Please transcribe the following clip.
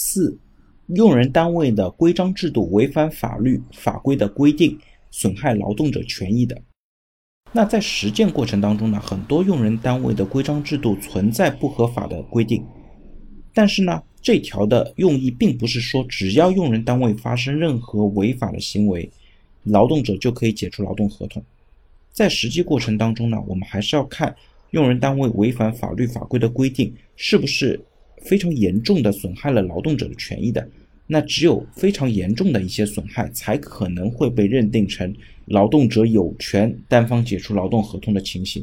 四、用人单位的规章制度违反法律法规的规定，损害劳动者权益的。那在实践过程当中呢，很多用人单位的规章制度存在不合法的规定，但是呢，这条的用意并不是说只要用人单位发生任何违法的行为，劳动者就可以解除劳动合同。在实际过程当中呢，我们还是要看用人单位违反法律法规的规定是不是非常严重的损害了劳动者的权益的。那只有非常严重的一些损害，才可能会被认定成劳动者有权单方解除劳动合同的情形。